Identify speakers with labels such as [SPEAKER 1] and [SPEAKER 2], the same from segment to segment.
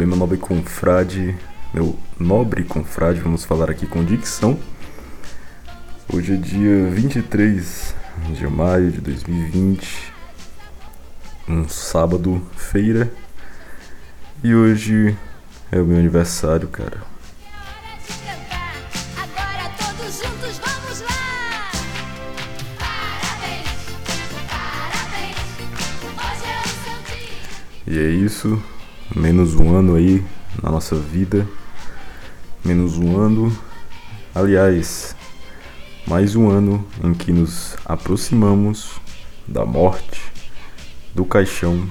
[SPEAKER 1] bem, meu nobre confrade, meu nobre confrade, vamos falar aqui com dicção. Hoje é dia 23 de maio de 2020, um sábado, feira, e hoje é o meu aniversário, cara.
[SPEAKER 2] É.
[SPEAKER 1] E é isso, menos um ano aí na nossa vida, menos um ano, aliás, mais um ano em que nos aproximamos da morte, do caixão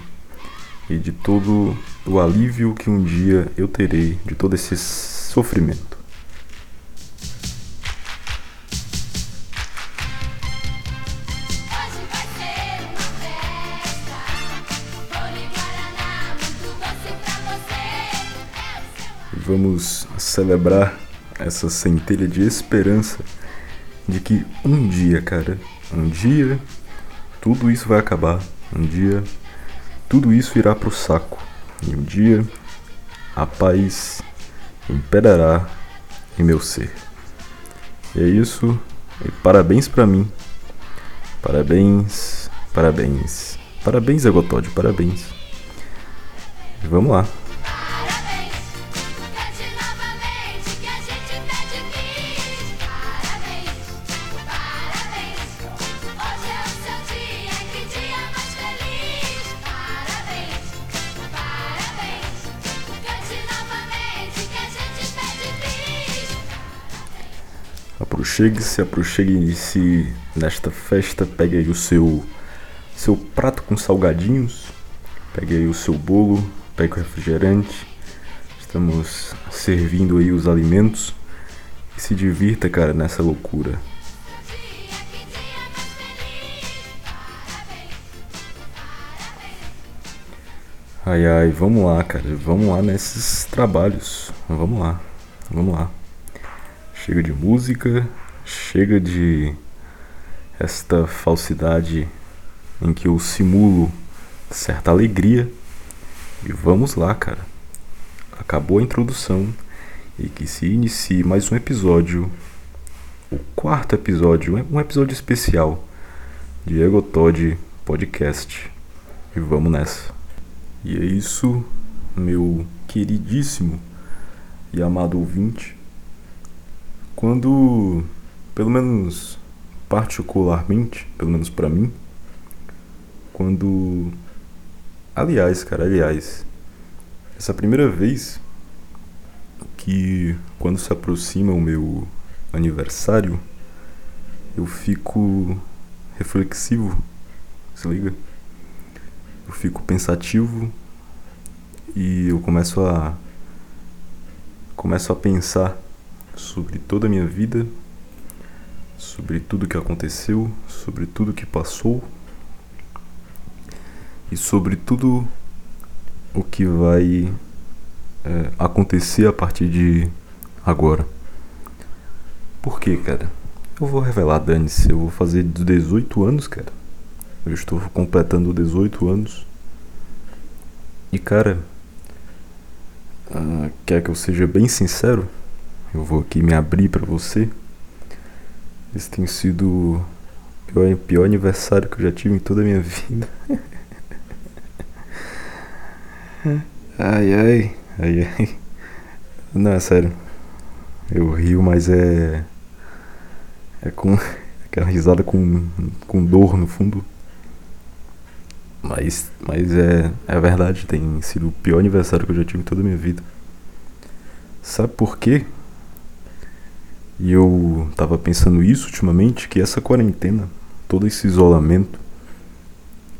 [SPEAKER 1] e de todo o alívio que um dia eu terei de todo esse sofrimento. Vamos celebrar essa centelha de esperança de que um dia, cara, um dia tudo isso vai acabar. Um dia tudo isso irá pro saco. E um dia a paz imperará em meu ser. E é isso. E parabéns pra mim. Parabéns, parabéns. Parabéns, Egotod, parabéns. E vamos lá. Aproxegue-se, aproxegue-se nesta festa, pegue aí o seu seu prato com salgadinhos, pegue aí o seu bolo, pegue o refrigerante. Estamos servindo aí os alimentos e se divirta, cara, nessa loucura. Ai ai, vamos lá, cara, vamos lá nesses trabalhos. Vamos lá, vamos lá. Chega de música, chega de esta falsidade em que eu simulo certa alegria. E vamos lá, cara. Acabou a introdução e que se inicie mais um episódio, o quarto episódio, um episódio especial de Egotod Podcast. E vamos nessa. E é isso, meu queridíssimo e amado ouvinte. Quando, pelo menos particularmente, pelo menos pra mim, quando aliás, cara, aliás, essa primeira vez que quando se aproxima o meu aniversário, eu fico reflexivo, se liga? Eu fico pensativo e eu começo a começo a pensar sobre toda a minha vida, sobre tudo que aconteceu, sobre tudo que passou e sobre tudo o que vai é, acontecer a partir de agora. Por quê, cara? Eu vou revelar, dane-se, eu vou fazer 18 anos, cara. Eu estou completando 18 anos. E cara, ah, quer que eu seja bem sincero? Eu vou aqui me abrir pra você. Esse tem sido o pior, pior aniversário que eu já tive em toda a minha vida. ai ai, ai ai. Não, é sério. Eu rio, mas é. É com. Aquela risada com, com dor no fundo. Mas, mas é, é verdade, tem sido o pior aniversário que eu já tive em toda a minha vida. Sabe por quê? E eu tava pensando isso ultimamente, que essa quarentena, todo esse isolamento,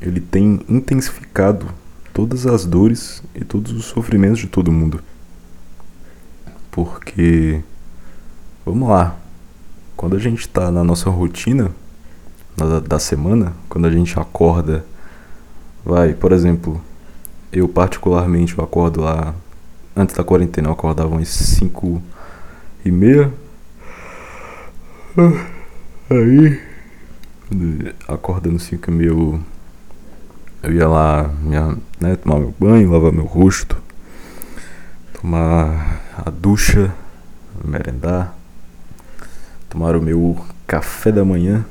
[SPEAKER 1] ele tem intensificado todas as dores e todos os sofrimentos de todo mundo. Porque, vamos lá, quando a gente tá na nossa rotina da, da semana, quando a gente acorda, vai, por exemplo, eu particularmente eu acordo lá, antes da quarentena eu acordava umas 5 e meia. Aí, acordando 5 e meia, eu, eu ia lá minha, né, tomar meu banho, lavar meu rosto, tomar a ducha, merendar, tomar o meu café da manhã,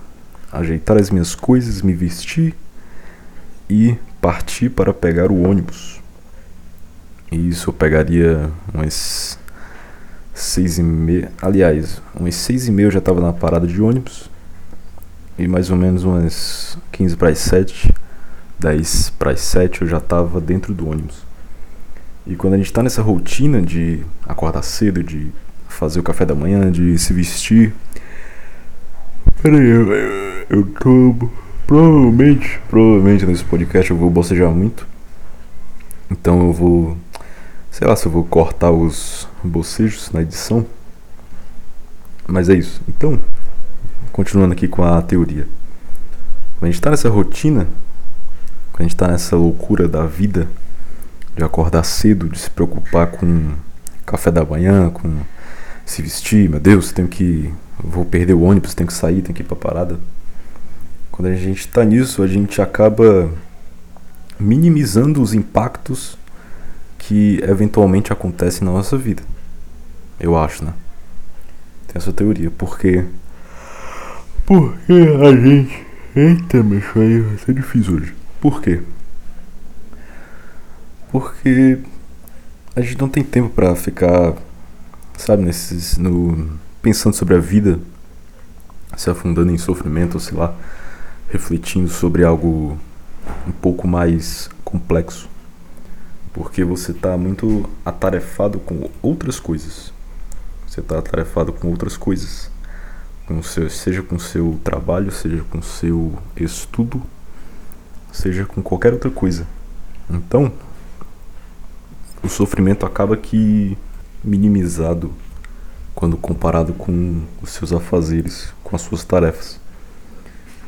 [SPEAKER 1] ajeitar as minhas coisas, me vestir e partir para pegar o ônibus. E isso eu pegaria umas seis e meia. Aliás, umas seis e meia eu já estava na parada de ônibus. E mais ou menos umas 15 para as 7, 10 para as 7 eu já estava dentro do ônibus. E quando a gente está nessa rotina de acordar cedo, de fazer o café da manhã, de se vestir. Peraí, eu, eu tô. Provavelmente, provavelmente nesse podcast eu vou bocejar muito. Então eu vou. Sei lá se eu vou cortar os bocejos na edição. Mas é isso. Então, continuando aqui com a teoria. Quando a gente tá nessa rotina, quando a gente tá nessa loucura da vida, de acordar cedo, de se preocupar com café da manhã, com se vestir, meu Deus, tenho que. Vou perder o ônibus, tenho que sair, tenho que ir pra parada. Quando a gente tá nisso, a gente acaba minimizando os impactos que eventualmente acontecem na nossa vida. Eu acho, né? Tem essa teoria, porque. Porque a gente. Eita, meu aí vai ser difícil hoje. Por quê? Porque a gente não tem tempo pra ficar, sabe, nesses. No, pensando sobre a vida, se afundando em sofrimento, ou sei lá, refletindo sobre algo um pouco mais complexo. Porque você está muito atarefado com outras coisas. Você está atarefado com outras coisas. Com seu, seja com seu trabalho, seja com seu estudo, seja com qualquer outra coisa. Então, o sofrimento acaba que minimizado quando comparado com os seus afazeres, com as suas tarefas.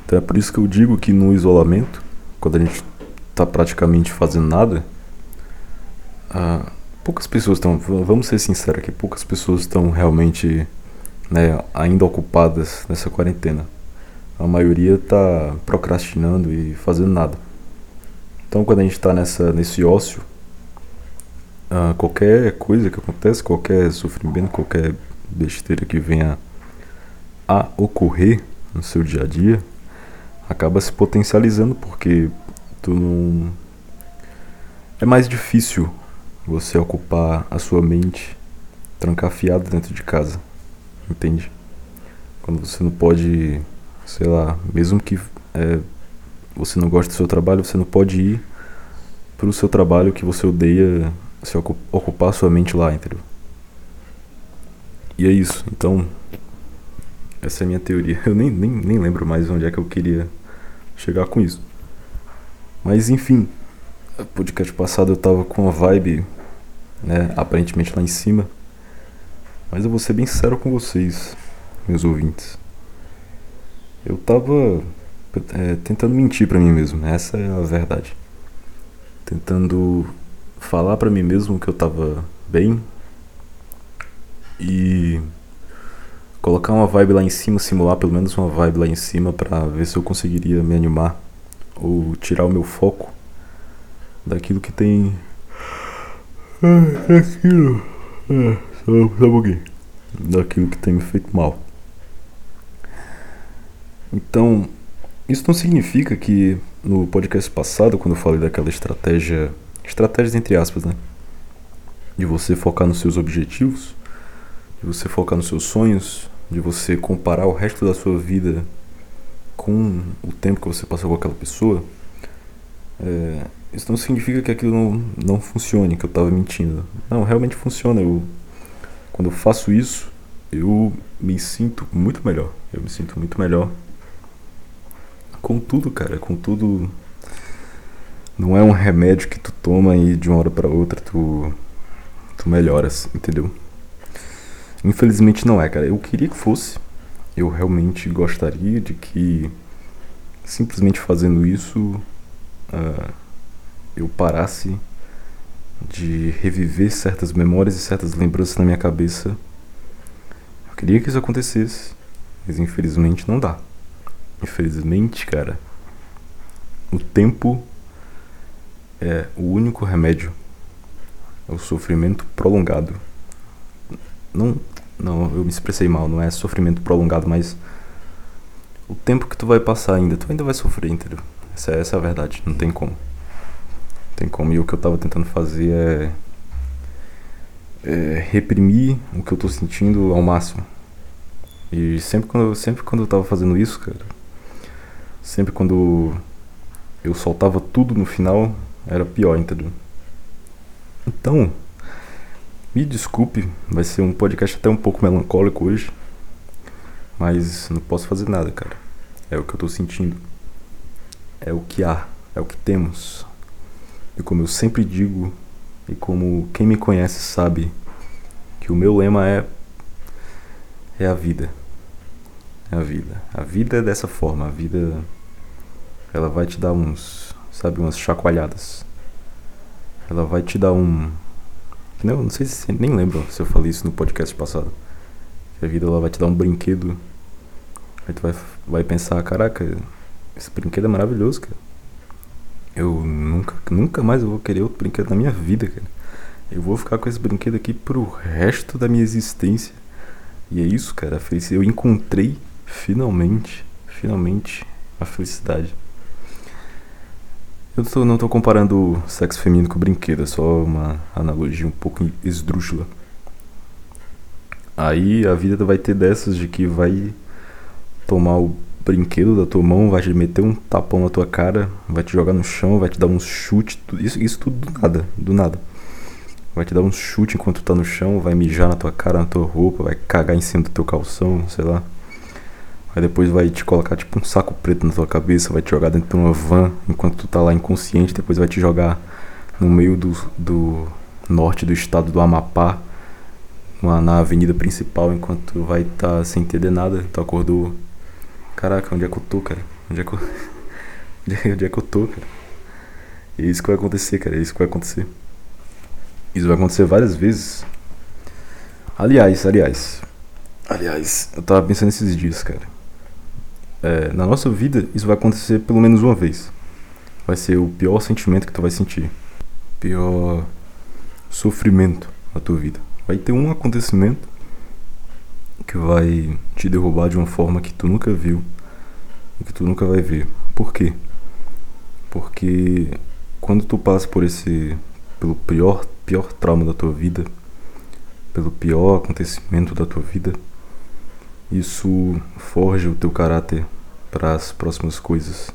[SPEAKER 1] Então é por isso que eu digo que no isolamento, quando a gente está praticamente fazendo nada, ah, poucas pessoas estão, vamos ser sinceros aqui, poucas pessoas estão realmente né, ainda ocupadas nessa quarentena. A maioria está procrastinando e fazendo nada. Então quando a gente está nesse ócio, ah, qualquer coisa que acontece, qualquer sofrimento, qualquer besteira que venha a ocorrer no seu dia a dia, acaba se potencializando porque tu não é mais difícil você ocupar a sua mente trancafiado dentro de casa, entende? Quando você não pode, sei lá, mesmo que é, você não goste do seu trabalho, você não pode ir para o seu trabalho que você odeia se ocupar sua mente lá, entendeu? E é isso. Então, essa é a minha teoria. Eu nem, nem, nem lembro mais onde é que eu queria chegar com isso. Mas enfim, podcast passado eu tava com uma vibe, né, aparentemente lá em cima. Mas eu vou ser bem sincero com vocês, meus ouvintes. Eu tava é, tentando mentir para mim mesmo, essa é a verdade. Tentando falar para mim mesmo que eu tava bem e colocar uma vibe lá em cima, simular pelo menos uma vibe lá em cima para ver se eu conseguiria me animar ou tirar o meu foco daquilo que tem daquilo é, só, só um pouquinho daquilo que tem me feito mal. Então, isso não significa que no podcast passado, quando eu falei daquela estratégia estratégias entre aspas, né? De você focar nos seus objetivos, de você focar nos seus sonhos, de você comparar o resto da sua vida com o tempo que você passou com aquela pessoa. É, isso não significa que aquilo não, não funcione, que eu estava mentindo. Não, realmente funciona. Eu, quando eu faço isso, eu me sinto muito melhor. Eu me sinto muito melhor. Com tudo, cara. Com tudo não é um remédio que tu toma e de uma hora para outra tu tu melhoras, entendeu? Infelizmente não é, cara. Eu queria que fosse. Eu realmente gostaria de que simplesmente fazendo isso uh, eu parasse de reviver certas memórias e certas lembranças na minha cabeça. Eu queria que isso acontecesse, mas infelizmente não dá. Infelizmente, cara, o tempo é o único remédio, É o sofrimento prolongado. Não, não, eu me expressei mal, não é sofrimento prolongado, mas o tempo que tu vai passar ainda, tu ainda vai sofrer, entendeu? Essa, essa é a verdade, não tem como. Tem como. E o que eu tava tentando fazer é, é reprimir o que eu tô sentindo ao máximo. E sempre quando, sempre quando eu tava fazendo isso, cara, sempre quando eu soltava tudo no final, era pior, entendeu? Então, me desculpe, vai ser um podcast até um pouco melancólico hoje, mas não posso fazer nada, cara. É o que eu tô sentindo. É o que há, é o que temos. E como eu sempre digo, e como quem me conhece sabe, que o meu lema é é a vida. É a vida. A vida é dessa forma, a vida ela vai te dar uns, sabe, umas chacoalhadas. Ela vai te dar um não, não sei se nem lembro se eu falei isso no podcast passado. Que a vida ela vai te dar um brinquedo. Aí tu vai, vai pensar, caraca, esse brinquedo é maravilhoso, cara. Eu nunca, nunca mais vou querer outro brinquedo na minha vida, cara. Eu vou ficar com esse brinquedo aqui pro resto da minha existência. E é isso, cara. Eu encontrei finalmente, finalmente a felicidade. Eu tô, não tô comparando sexo feminino com brinquedo, é só uma analogia um pouco esdrúxula. Aí a vida vai ter dessas de que vai tomar o brinquedo da tua mão, vai te meter um tapão na tua cara, vai te jogar no chão, vai te dar um chute, isso, isso tudo do nada, do nada. Vai te dar um chute enquanto tu tá no chão, vai mijar na tua cara, na tua roupa, vai cagar em cima do teu calção, sei lá. Aí depois vai te colocar tipo um saco preto na tua cabeça, vai te jogar dentro de uma van enquanto tu tá lá inconsciente, depois vai te jogar no meio do, do norte do estado do Amapá, na avenida principal, enquanto tu vai estar tá sem entender nada, tu acordou. Caraca, onde é que eu tô, cara? Onde é que eu. onde é que eu tô, cara? E isso que vai acontecer, cara, é isso que vai acontecer. Isso vai acontecer várias vezes. Aliás, aliás. Aliás, eu tava pensando esses dias, cara é, na nossa vida, isso vai acontecer pelo menos uma vez. Vai ser o pior sentimento que tu vai sentir. Pior sofrimento na tua vida. Vai ter um acontecimento que vai te derrubar de uma forma que tu nunca viu e que tu nunca vai ver. Por quê? Porque quando tu passa por esse pelo pior pior trauma da tua vida, pelo pior acontecimento da tua vida, isso forja o teu caráter para as próximas coisas,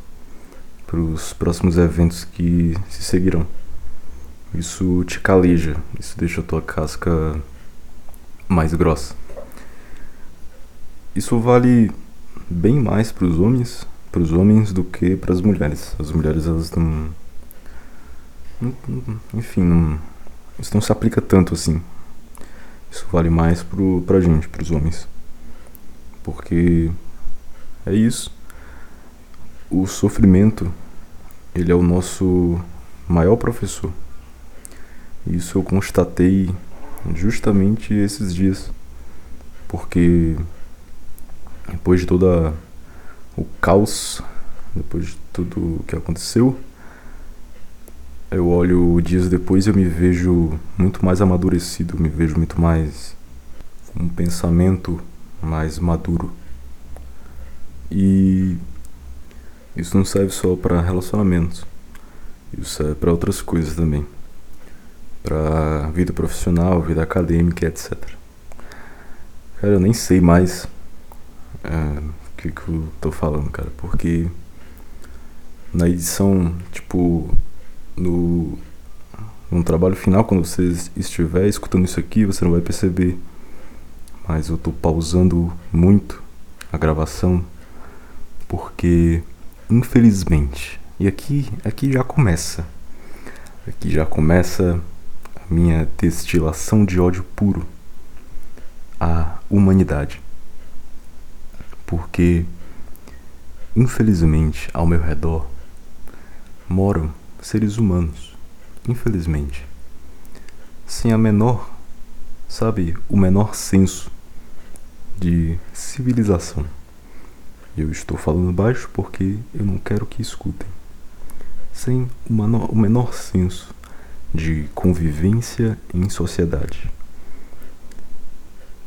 [SPEAKER 1] para os próximos eventos que se seguirão. Isso te caleja, isso deixa a tua casca mais grossa. Isso vale bem mais para os homens, para os homens do que para as mulheres. As mulheres elas não, enfim, não, isso não se aplica tanto assim. Isso vale mais pro, pra gente, pros homens porque é isso. O sofrimento, ele é o nosso maior professor. Isso eu constatei justamente esses dias, porque depois de toda o caos, depois de tudo o que aconteceu, eu olho dias depois e eu me vejo muito mais amadurecido, me vejo muito mais com um pensamento mais maduro. E isso não serve só para relacionamentos. Isso serve para outras coisas também. Para vida profissional, vida acadêmica, etc. Cara, eu nem sei mais é, o que, que eu tô falando, cara, porque na edição, tipo, no, no trabalho final, quando você estiver escutando isso aqui, você não vai perceber. Mas eu tô pausando muito a gravação porque infelizmente e aqui aqui já começa. Aqui já começa a minha destilação de ódio puro à humanidade porque infelizmente ao meu redor moram seres humanos infelizmente sem a menor sabe o menor senso de civilização. Eu estou falando baixo porque eu não quero que escutem. Sem o menor, o menor senso de convivência em sociedade.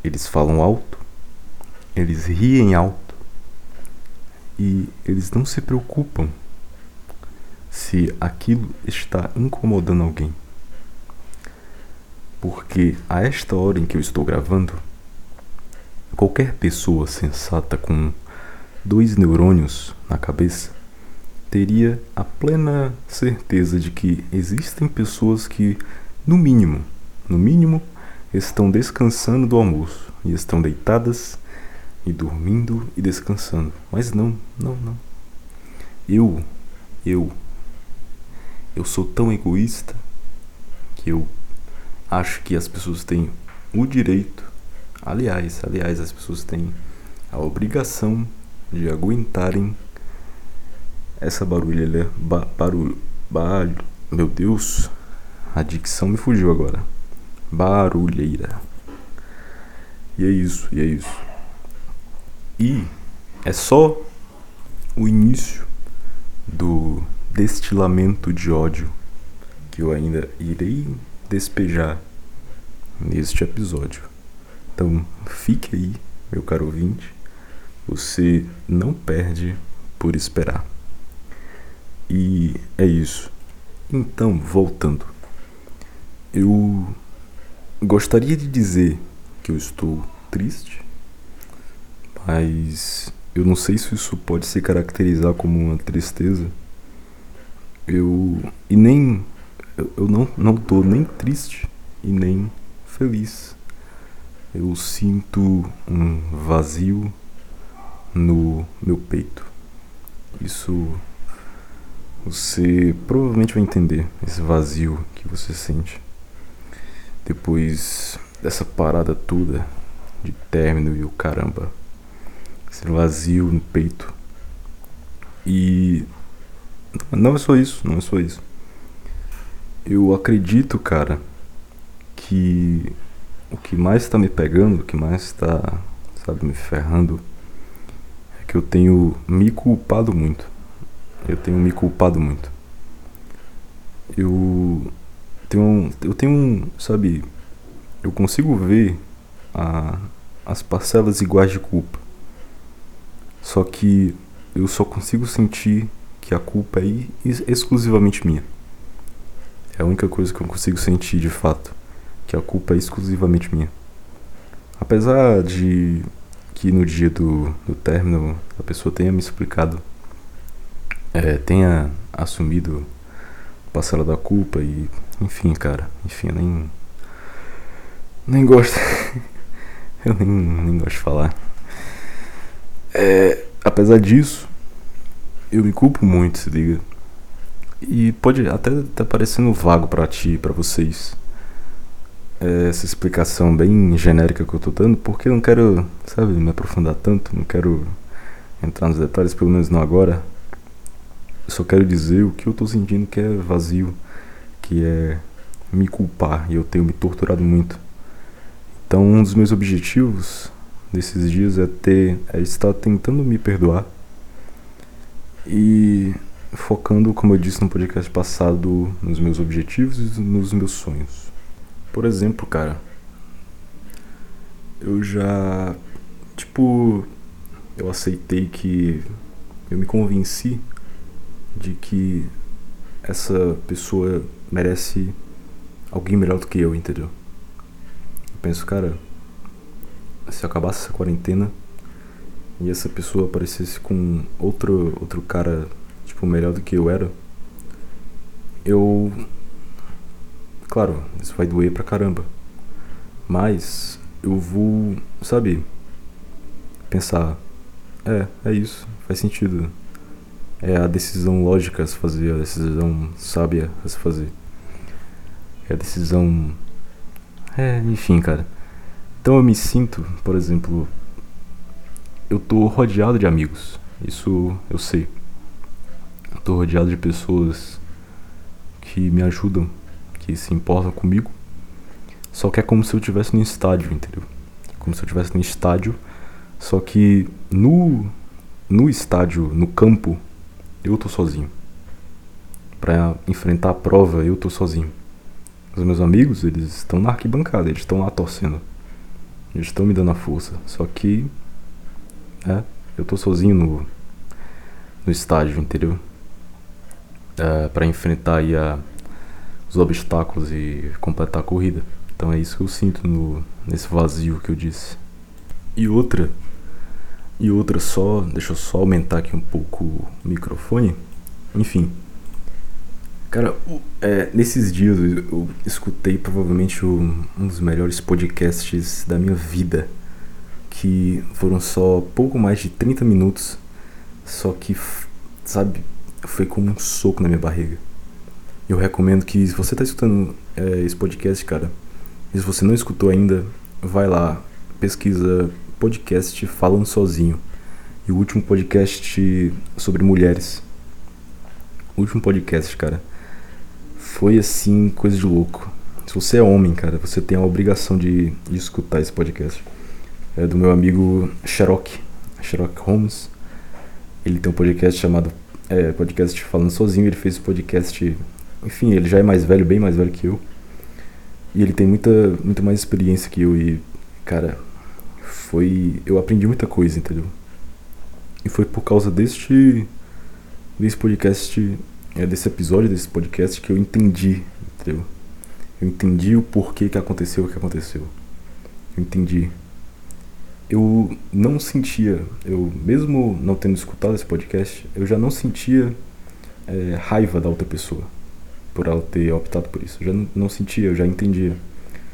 [SPEAKER 1] Eles falam alto, eles riem alto e eles não se preocupam se aquilo está incomodando alguém. Porque a esta hora em que eu estou gravando, qualquer pessoa sensata com dois neurônios na cabeça teria a plena certeza de que existem pessoas que, no mínimo, no mínimo, estão descansando do almoço e estão deitadas e dormindo e descansando. Mas não, não, não. Eu, eu, eu sou tão egoísta que eu acho que as pessoas têm o direito, aliás, aliás, as pessoas têm a obrigação de aguentarem essa barulheira, ba, barulho, barulho, meu Deus, a dicção me fugiu agora. Barulheira. E é isso, e é isso. E é só o início do destilamento de ódio que eu ainda irei despejar neste episódio. Então, fique aí, meu caro ouvinte. Você não perde por esperar. E é isso. Então, voltando. Eu gostaria de dizer que eu estou triste, mas eu não sei se isso pode se caracterizar como uma tristeza. Eu e nem eu, eu não não tô nem triste e nem feliz. Eu sinto um vazio no meu peito. Isso você provavelmente vai entender esse vazio que você sente depois dessa parada toda de término e o caramba. Esse vazio no peito. E não é só isso, não é só isso. Eu acredito, cara, que o que mais tá me pegando, o que mais tá, sabe, me ferrando, é que eu tenho me culpado muito. Eu tenho me culpado muito. Eu tenho, eu tenho, sabe, eu consigo ver a, as parcelas iguais de culpa. Só que eu só consigo sentir que a culpa é exclusivamente minha. É a única coisa que eu consigo sentir de fato, que a culpa é exclusivamente minha. Apesar de que no dia do, do término a pessoa tenha me explicado é, tenha assumido parcela da culpa e enfim, cara, enfim, eu nem nem gosto eu nem, nem gosto de falar. É, apesar disso, eu me culpo muito, se liga. E pode até estar tá parecendo vago para ti, para vocês. É, essa explicação bem genérica que eu tô dando, porque eu não quero, sabe, me aprofundar tanto, não quero entrar nos detalhes, pelo menos não agora. Eu só quero dizer o que eu tô sentindo que é vazio, que é me culpar e eu tenho me torturado muito. Então, um dos meus objetivos desses dias é ter é estar tentando me perdoar e focando, como eu disse no podcast passado, nos meus objetivos e nos meus sonhos. Por exemplo, cara, eu já tipo eu aceitei que eu me convenci de que essa pessoa merece alguém melhor do que eu, entendeu? Eu penso, cara, se acabasse essa quarentena e essa pessoa aparecesse com outro outro cara, tipo, melhor do que eu era, eu claro, isso vai doer pra caramba. Mas eu vou, sabe, pensar, é, é isso, faz sentido é a decisão lógica a se fazer, a decisão sábia a se fazer. É a decisão. É, enfim, cara. Então eu me sinto, por exemplo, eu tô rodeado de amigos. Isso eu sei. Eu tô rodeado de pessoas que me ajudam, que se importam comigo. Só que é como se eu estivesse no estádio, entendeu? Como se eu estivesse no estádio, só que no no estádio, no campo, eu tô sozinho. Para enfrentar a prova, eu tô sozinho. Os meus amigos, eles estão na arquibancada, eles estão lá torcendo. Eles estão me dando a força. Só que. É, eu tô sozinho no, no estádio, entendeu? É, para enfrentar aí a, os obstáculos e completar a corrida. Então é isso que eu sinto no, nesse vazio que eu disse. E outra, e outra só, deixa eu só aumentar aqui um pouco o microfone. Enfim. Cara, é, nesses dias eu, escutei provavelmente o- um dos melhores podcasts da minha vida. Que foram só pouco mais de 30 minutos. Só que, sabe, foi como um soco na minha barriga. Eu recomendo que, se você tá escutando é, esse podcast, cara, e se você não escutou ainda, vai lá, pesquisa podcast Falando Sozinho. E o último podcast sobre mulheres. O último podcast, cara, foi assim, coisa de louco. Se você é homem, cara, você tem a obrigação de, de escutar esse podcast. É do meu amigo Sherlock, Sherlock Holmes. Ele tem um podcast chamado é, Podcast Falando Sozinho. Ele fez esse podcast. Enfim, ele já é mais velho, bem mais velho que eu. E ele tem muita, muito mais experiência que eu. E, cara, foi. Eu aprendi muita coisa, entendeu? E foi por causa deste. desse podcast. É, desse episódio desse podcast que eu entendi, entendeu? Eu entendi o porquê que aconteceu o que aconteceu. Eu entendi. Eu não sentia, eu mesmo não tendo escutado esse podcast, eu já não sentia é, raiva da outra pessoa por ela ter optado por isso. Eu já não, sentia, eu já entendia.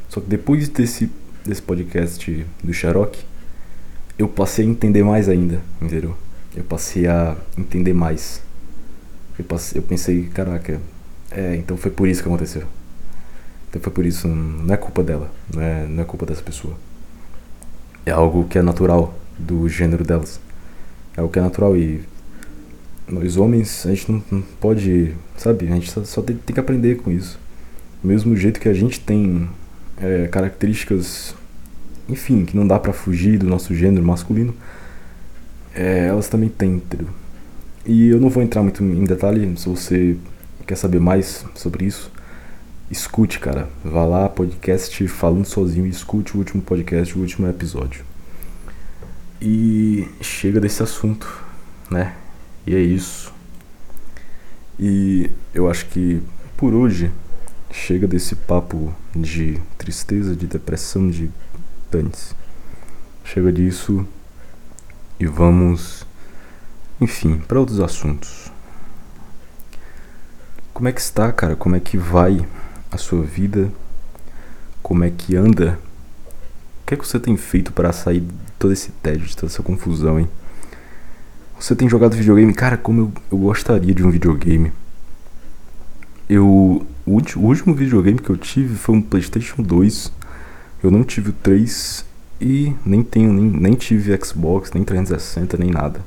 [SPEAKER 1] Só que depois desse, desse podcast do Sherlock, eu passei a entender mais ainda, entendeu? Eu passei a entender mais. Eu, passei, eu pensei, caraca, é, então foi por isso que aconteceu. Então foi por isso, não é culpa dela, não é, não é culpa dessa pessoa. É algo que é natural do gênero delas. É algo que é natural e nós homens, a gente não, não pode, sabe? A gente só, só tem, tem que aprender com isso. Do mesmo jeito que a gente tem é, características, enfim, que não dá pra fugir do nosso gênero masculino, é, elas também têm, entendeu? E eu não vou entrar muito em detalhe, se você quer saber mais sobre isso, escute, cara. Vá lá, podcast falando sozinho escute o último podcast, o último episódio. E chega desse assunto, né? E é isso. E eu acho que por hoje chega desse papo de tristeza, de depressão, de dane-se. Chega disso e vamos, enfim, para outros assuntos. Como é que está, cara? Como é que vai a sua vida? Como é que anda? O que é que você tem feito para sair de todo esse tédio, de toda essa confusão, hein? Você tem jogado videogame? Cara, como eu, eu gostaria de um videogame. Eu. O, último videogame que eu tive foi um PlayStation 2. Eu não tive o 3 e nem tenho, nem, nem tive Xbox, nem 360, nem nada.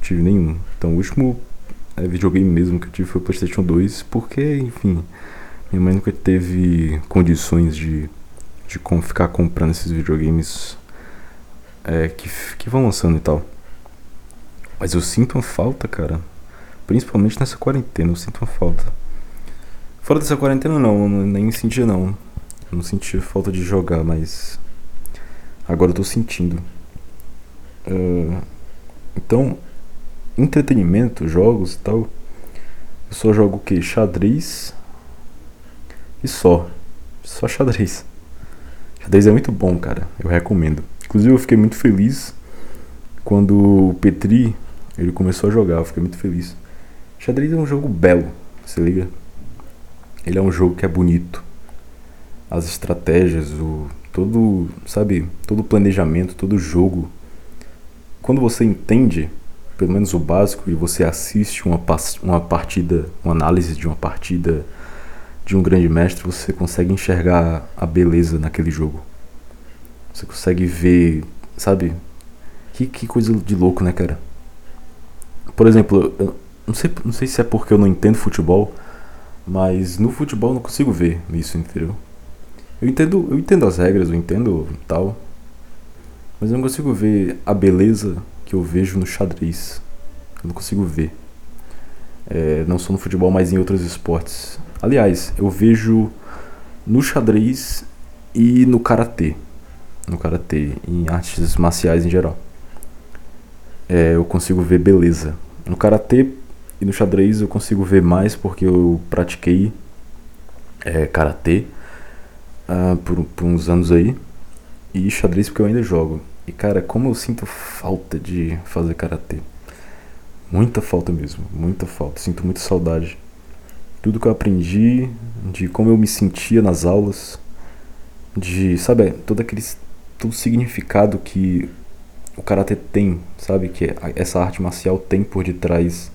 [SPEAKER 1] Tive nenhum. Então o último é, videogame mesmo que eu tive foi o PlayStation 2, porque, enfim, minha mãe nunca teve condições de, de com- ficar comprando esses videogames é, que, que vão lançando e tal. Mas eu sinto uma falta, cara. Principalmente nessa quarentena, eu sinto uma falta. Fora dessa quarentena não, eu nem sentia não. Eu não sentia falta de jogar, mas agora eu tô sentindo. Ah, então, entretenimento, jogos e tal. Eu só jogo o que? Xadrez e só. Só xadrez. Xadrez é muito bom, cara. Eu recomendo. Inclusive eu fiquei muito feliz quando o Petri ele começou a jogar, eu fiquei muito feliz. Xadrez é um jogo belo, se liga? Ele é um jogo que é bonito. As estratégias, o todo, sabe, todo planejamento, todo jogo. Quando você entende, pelo menos o básico, e você assiste uma, uma partida, uma análise de uma partida de um grande mestre, você consegue enxergar a beleza naquele jogo. Você consegue ver, sabe? Que, que coisa de louco, né, cara? Por exemplo, não sei, não sei se é porque eu não entendo futebol, mas no futebol eu não consigo ver isso, entendeu? Eu entendo, eu entendo as regras, eu entendo tal, mas eu não consigo ver a beleza que eu vejo no xadrez. Eu não consigo ver. É, não só no futebol, mas em outros esportes. Aliás, eu vejo no xadrez e no karatê. No karatê, em artes marciais em geral. É, eu consigo ver beleza. No karatê e no xadrez eu consigo ver mais porque eu pratiquei é, karatê uh, por, por uns anos aí. E xadrez porque eu ainda jogo. E cara, como eu sinto falta de fazer karatê. Muita falta mesmo, muita falta. Sinto muita saudade. Tudo que eu aprendi, de como eu me sentia nas aulas, de, sabe, todo aquele todo significado que o karatê tem, sabe, que essa arte marcial tem por detrás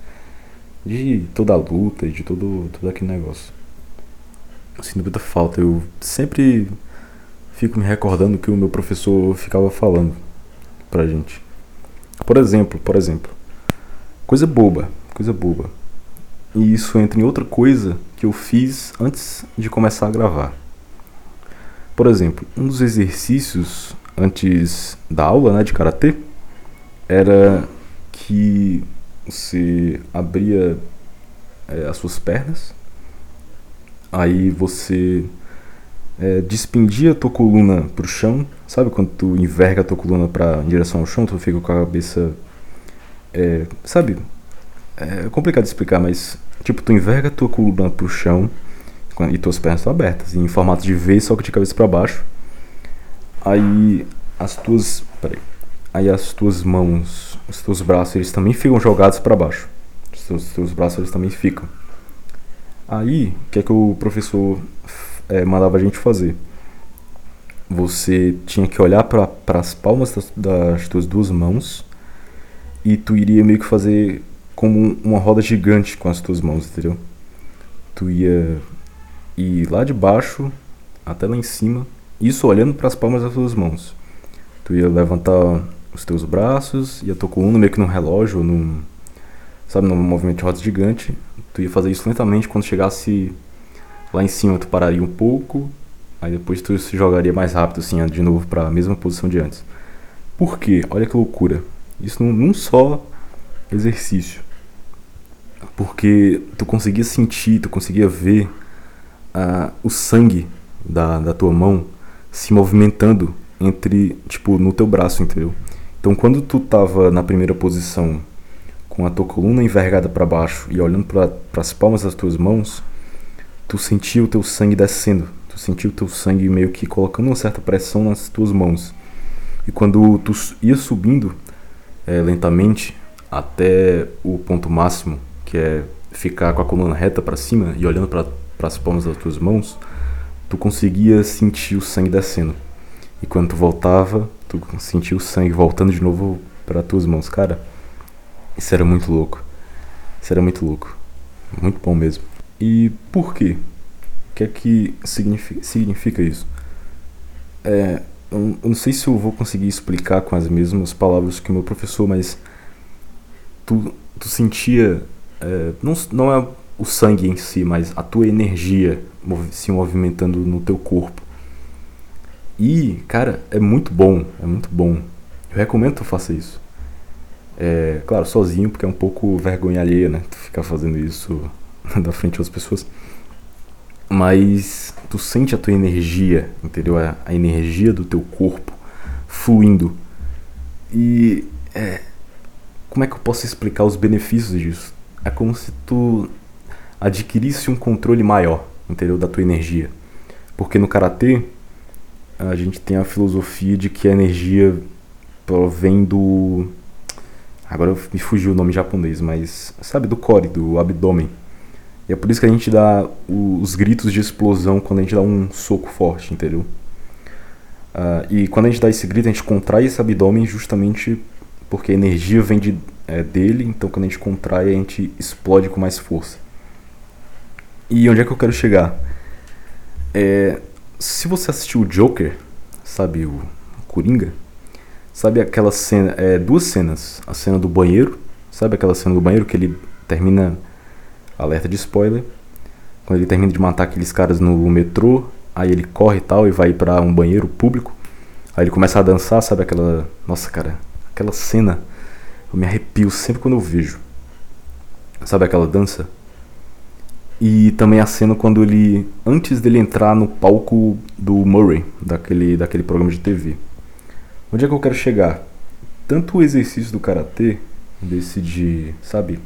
[SPEAKER 1] de toda a luta e de todo, todo aquele negócio. Eu sinto muita falta. Eu sempre fico me recordando que o meu professor ficava falando pra gente. Por exemplo, por exemplo, coisa boba, coisa boba. E isso entra em outra coisa que eu fiz antes de começar a gravar. Por exemplo, um dos exercícios antes da aula, né, de karatê, era que você abria é, as suas pernas, aí você é, despendia a tua coluna pro chão, sabe quando tu enverga a tua coluna pra, em direção ao chão, tu fica com a cabeça, é, sabe, é complicado de explicar, mas tipo, tu enverga a tua coluna pro chão e tuas pernas estão abertas, em formato de V, só que de cabeça para baixo. Aí as tuas, peraí, aí as tuas mãos, os teus braços, eles também ficam jogados para baixo. Os teus, os teus braços eles também ficam. Aí, o que é que o professor é, mandava a gente fazer. Você tinha que olhar para as palmas das, das tuas duas mãos e tu iria meio que fazer como uma roda gigante com as tuas mãos, entendeu? Tu ia ir lá de baixo até lá em cima, isso olhando para as palmas das tuas mãos. Tu ia levantar os teus braços e a tua coluna meio que num relógio, num, sabe, num movimento de roda gigante. Tu ia fazer isso lentamente quando chegasse Lá em cima tu pararia um pouco, aí depois tu se jogaria mais rápido assim, de novo para a mesma posição de antes. Por quê? Olha que loucura. Isso num, num só exercício. Porque tu conseguia sentir, tu conseguia ver uh, o sangue da, da tua mão se movimentando entre, tipo, no teu braço, entendeu? Então quando tu tava na primeira posição com a tua coluna envergada para baixo e olhando para as palmas das tuas mãos, tu sentia o teu sangue descendo, tu sentia o teu sangue meio que colocando uma certa pressão nas tuas mãos. E quando tu ia subindo é, lentamente até o ponto máximo, que é ficar com a coluna reta para cima e olhando para as palmas das tuas mãos, tu conseguia sentir o sangue descendo. E quando tu voltava, tu sentia o sangue voltando de novo para tuas mãos. Cara, isso era muito louco. Isso era muito louco. Muito bom mesmo. E por quê? O que é que significa, significa isso? É, eu, não sei se eu vou conseguir explicar com as mesmas palavras que o meu professor, mas tu, tu sentia. É, não, não é o sangue em si, mas a tua energia se movimentando no teu corpo. E, cara, é muito bom, é muito bom. Eu recomendo que tu faça isso. É, claro, sozinho, porque é um pouco vergonha alheia, né? Tu ficar fazendo isso da frente das pessoas. Mas tu sente a tua energia, entendeu? A, energia do teu corpo fluindo. E é, como é que eu posso explicar os benefícios disso? É como se tu adquirisse um controle maior, entendeu? Da tua energia. Porque no karatê a gente tem a filosofia de que a energia provém do agora me fugiu o nome japonês, mas sabe do core, do abdômen. E é por isso que a gente dá os gritos de explosão quando a gente dá um soco forte, entendeu? Uh, e quando a gente dá esse grito, a gente contrai esse abdômen justamente porque a energia vem de, é, dele, então quando a gente contrai, a gente explode com mais força. E onde é que eu quero chegar? É, se você assistiu o Joker, sabe, o Coringa, sabe aquela cena, é, duas cenas, a cena do banheiro, sabe aquela cena do banheiro que ele termina alerta de spoiler. Quando ele termina de matar aqueles caras no metrô, aí ele corre e tal e vai para um banheiro público. Aí ele começa a dançar, sabe aquela, nossa, cara, aquela cena. Eu me arrepio sempre quando eu vejo. Sabe aquela dança? E também a cena quando ele. Antes dele entrar no palco do Murray, daquele, daquele programa de TV. Onde é que eu quero chegar? Tanto o exercício do karatê, desse de. sabe?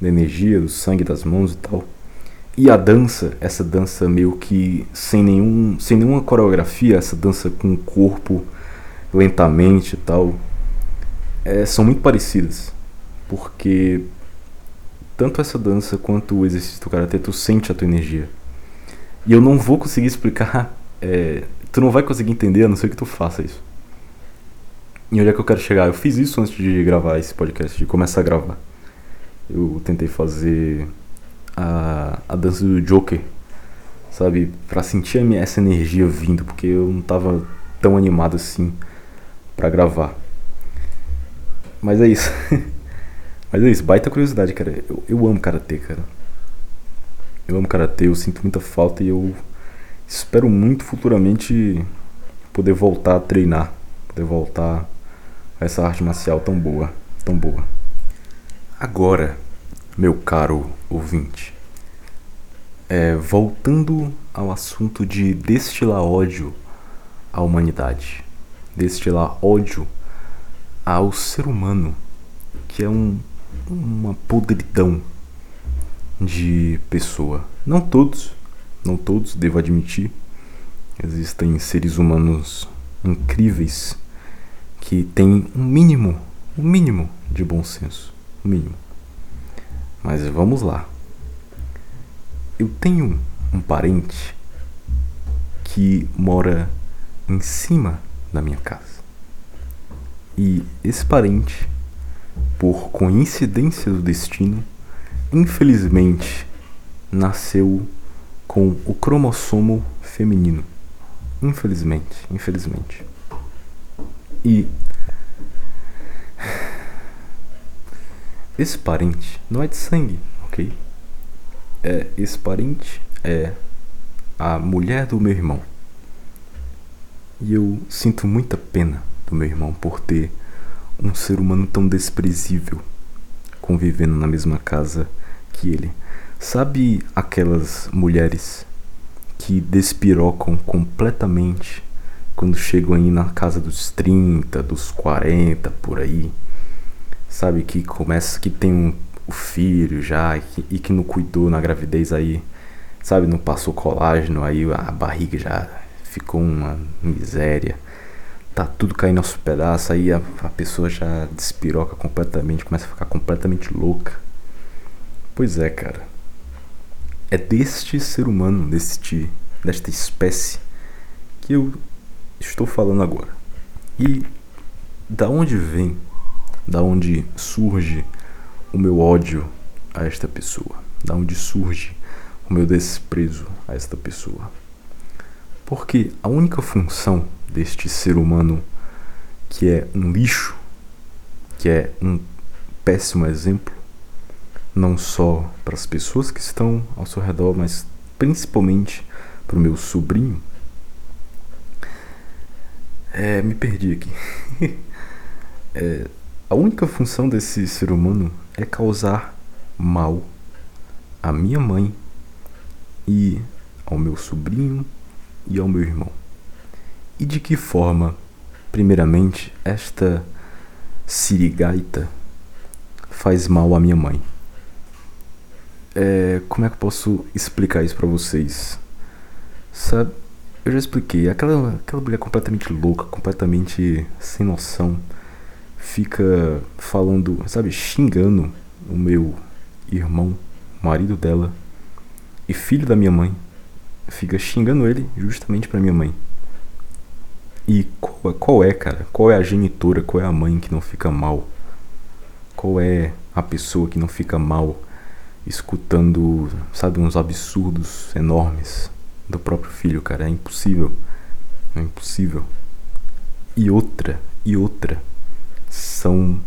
[SPEAKER 1] Da energia, do sangue das mãos e tal. E a dança, essa dança meio que sem, nenhum, sem nenhuma coreografia, essa dança com o corpo lentamente e tal, é, são muito parecidas. Porque tanto essa dança quanto o exercício do karatê, tu sente a tua energia. E eu não vou conseguir explicar, é, tu não vai conseguir entender a não ser que tu faça isso. E onde é que eu quero chegar? Eu fiz isso antes de gravar esse podcast, de começar a gravar. Eu tentei fazer a, a dança do Joker, sabe? Pra sentir essa energia vindo, porque eu não tava tão animado assim pra gravar. Mas é isso. Mas é isso, baita curiosidade, cara. Eu, eu amo karatê, cara. Eu amo karatê, eu sinto muita falta e eu espero muito futuramente poder voltar a treinar, poder voltar a essa arte marcial tão boa, tão boa. Agora, meu caro ouvinte, é, voltando ao assunto de destilar ódio à humanidade, destilar ódio ao ser humano, que é um, uma podridão de pessoa. Não todos, não todos, devo admitir. Existem seres humanos incríveis que têm um mínimo, um mínimo de bom senso, mínimo. Mas vamos lá. Eu tenho um parente que mora em cima da minha casa. E esse parente, por coincidência do destino, infelizmente nasceu com o cromossomo feminino. Infelizmente, infelizmente. E esse parente não é de sangue, ok? É, esse parente é a mulher do meu irmão. E eu sinto muita pena do meu irmão por ter um ser humano tão desprezível convivendo na mesma casa que ele. Sabe aquelas mulheres que despirocam completamente quando chegam aí na casa dos 30, dos 40 por aí? Sabe que começa que tem um, o filho já e que, e que não cuidou na gravidez aí, sabe, não passou colágeno aí a barriga já ficou uma miséria tá tudo caindo aos pedaços, aí a, a pessoa já despiroca completamente, começa a ficar completamente louca. Pois é, cara. É deste ser humano, deste, desta espécie, que eu estou falando agora. E da onde vem, da onde surge o meu ódio a esta pessoa? Da onde surge o meu desprezo a esta pessoa? Porque a única função deste ser humano que é um lixo, que é um péssimo exemplo, não só para as pessoas que estão ao seu redor, mas principalmente para o meu sobrinho. É, me perdi aqui. é, a única função desse ser humano é causar mal à minha mãe e ao meu sobrinho e ao meu irmão. E de que forma, primeiramente, esta sirigaita faz mal à minha mãe? É, como é que eu posso explicar isso para vocês? Sabe, eu já expliquei. Aquela, aquela mulher completamente louca, completamente sem noção, fica falando, sabe, xingando o meu irmão, marido dela e filho da minha mãe fica xingando ele justamente pra minha mãe. E qual, qual é, cara? Qual é a genitora? Qual é a mãe que não fica mal? Qual é a pessoa que não fica mal escutando, sabe, uns absurdos enormes do próprio filho, cara? É impossível. É impossível. E outra, e outra, são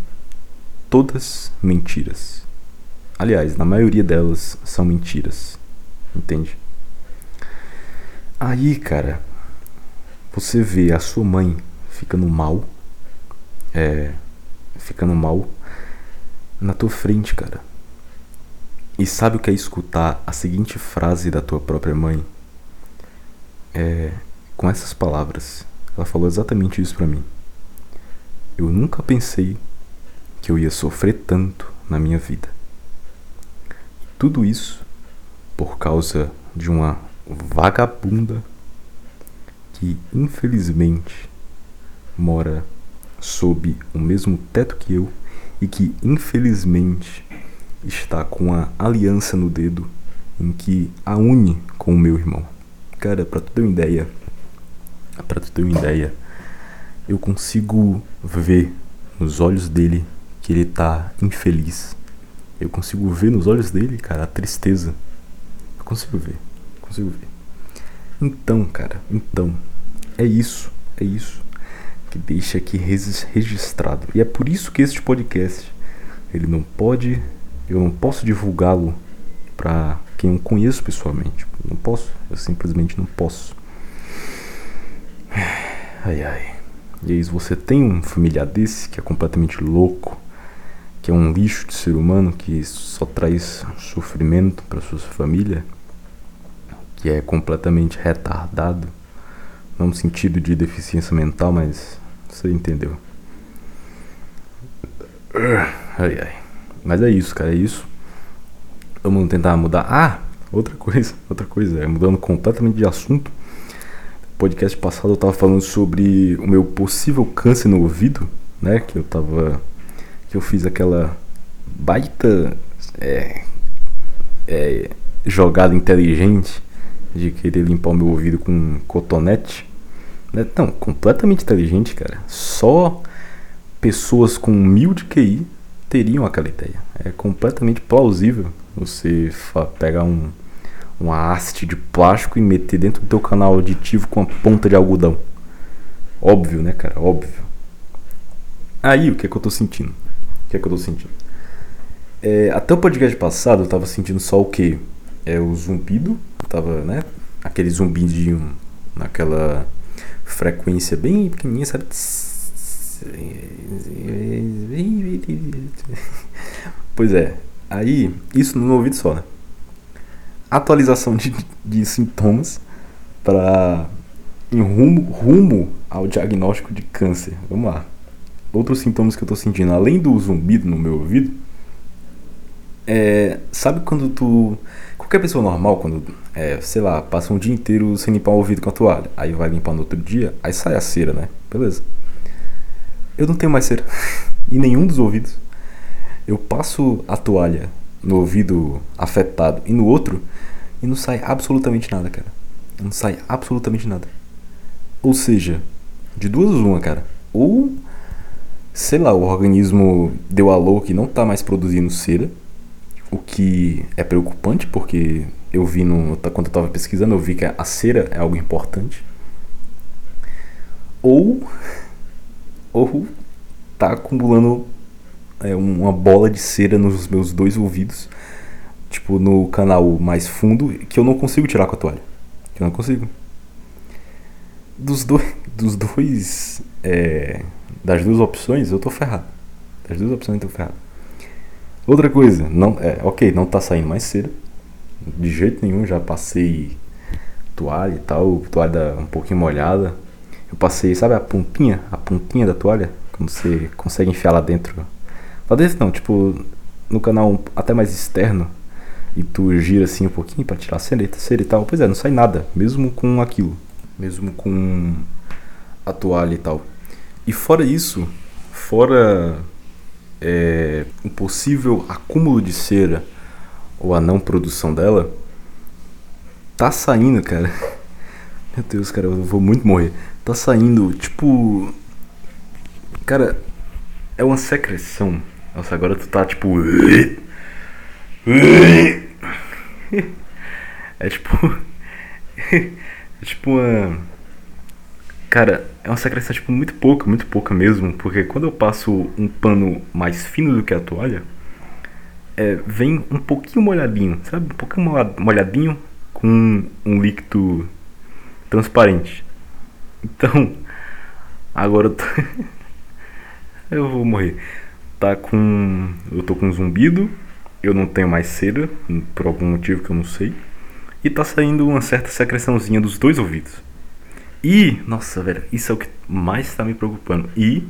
[SPEAKER 1] todas mentiras. Aliás, na maioria delas são mentiras. Entende? Aí, cara, você vê a sua mãe ficando mal, é, ficando mal na tua frente, cara. E sabe o que é escutar a seguinte frase da tua própria mãe? É, com essas palavras. Ela falou exatamente isso pra mim. Eu nunca pensei que eu ia sofrer tanto na minha vida. Tudo isso por causa de uma vagabunda que infelizmente mora sob o mesmo teto que eu e que infelizmente está com a aliança no dedo em que a une com o meu irmão. Cara, pra tu ter uma ideia, pra tu ter uma ideia, eu consigo ver nos olhos dele que ele tá infeliz. Eu consigo ver nos olhos dele, cara, a tristeza. Eu consigo ver, consigo ver. Então, cara, então, é isso, é isso que deixa aqui regis- registrado. E é por isso que este podcast, ele não pode, eu não posso divulgá-lo pra quem eu conheço pessoalmente. Não posso, eu simplesmente não posso. Ai ai. E se você tem um familiar desse que é completamente louco, que é um lixo de ser humano que só traz sofrimento para sua família, que é completamente retardado, não no sentido de deficiência mental, mas você entendeu. Ai ai. Mas é isso, cara, é isso. Vamos tentar mudar. Ah, outra coisa, outra coisa, é mudando completamente de assunto. Podcast passado eu tava falando sobre o meu possível câncer no ouvido, né? Que eu tava. Que eu fiz aquela baita é, é, jogada inteligente de querer limpar o meu ouvido com um cotonete. Né? Não, completamente inteligente, cara. Só pessoas com mil de QI teriam aquela ideia. É completamente plausível você pegar um, uma haste de plástico e meter dentro do teu canal auditivo com a ponta de algodão. Óbvio, né, cara? Óbvio. Aí, o que é que eu tô sentindo? O que é que eu tô sentindo? É, até o podcast passado eu tava sentindo só o que? É o zumbido. Tava, né? Aquele zumbidinho naquela frequência bem pequenininha, sabe? Pois é. Aí, isso no ouvido só, né? Atualização de, de sintomas para em rumo, rumo ao diagnóstico de câncer. Vamos lá. Outros sintomas que eu tô sentindo, além do zumbido no meu ouvido, é, sabe quando tu. Qualquer pessoa normal, quando, é, sei lá, passa um dia inteiro sem limpar o ouvido com a toalha, aí vai limpar no outro dia, aí sai a cera, né? Beleza. Eu não tenho mais cera em nenhum dos ouvidos. Eu passo a toalha no ouvido afetado e no outro e não sai absolutamente nada, cara. Não sai absolutamente nada. Ou seja, de duas uma, cara. Ou, sei lá, o organismo deu a louca e não tá mais produzindo cera. O que é preocupante, porque eu vi no, quando eu tava pesquisando, eu vi que a cera é algo importante. Ou, ou tá acumulando é, uma bola de cera nos meus dois ouvidos, tipo no canal mais fundo, que eu não consigo tirar com a toalha. Eu não consigo. Dos dois, dos dois, é, das duas opções, eu tô ferrado. Das duas opções eu tô ferrado. Outra coisa, não, é, ok, não tá saindo mais cera. De jeito nenhum, já passei toalha e tal, toalha um pouquinho molhada. Eu passei, sabe a pontinha, a pontinha da toalha, quando você consegue enfiar lá dentro. Lá não, tipo, no canal até mais externo, e tu gira assim um pouquinho pra tirar a cera e tal. Pois é, não sai nada, mesmo com aquilo, mesmo com a toalha e tal. E fora isso, fora é, um possível acúmulo de cera ou a não produção dela, tá saindo, cara. Meu Deus, cara, eu vou muito morrer. Tá saindo, tipo. Cara, é uma secreção. Nossa, agora tu tá tipo. É tipo. É tipo uma. Cara, é uma secreção tipo muito pouca, muito pouca mesmo, porque quando eu passo um pano mais fino do que a toalha, é, vem um pouquinho molhadinho, sabe? Um pouquinho molhadinho com um líquido transparente. Então, agora eu tô... eu vou morrer. Tá com. Eu tô com um zumbido, eu não tenho mais cera, por algum motivo que eu não sei. E tá saindo uma certa secreçãozinha dos dois ouvidos. E, nossa, velho, isso é o que mais tá me preocupando. E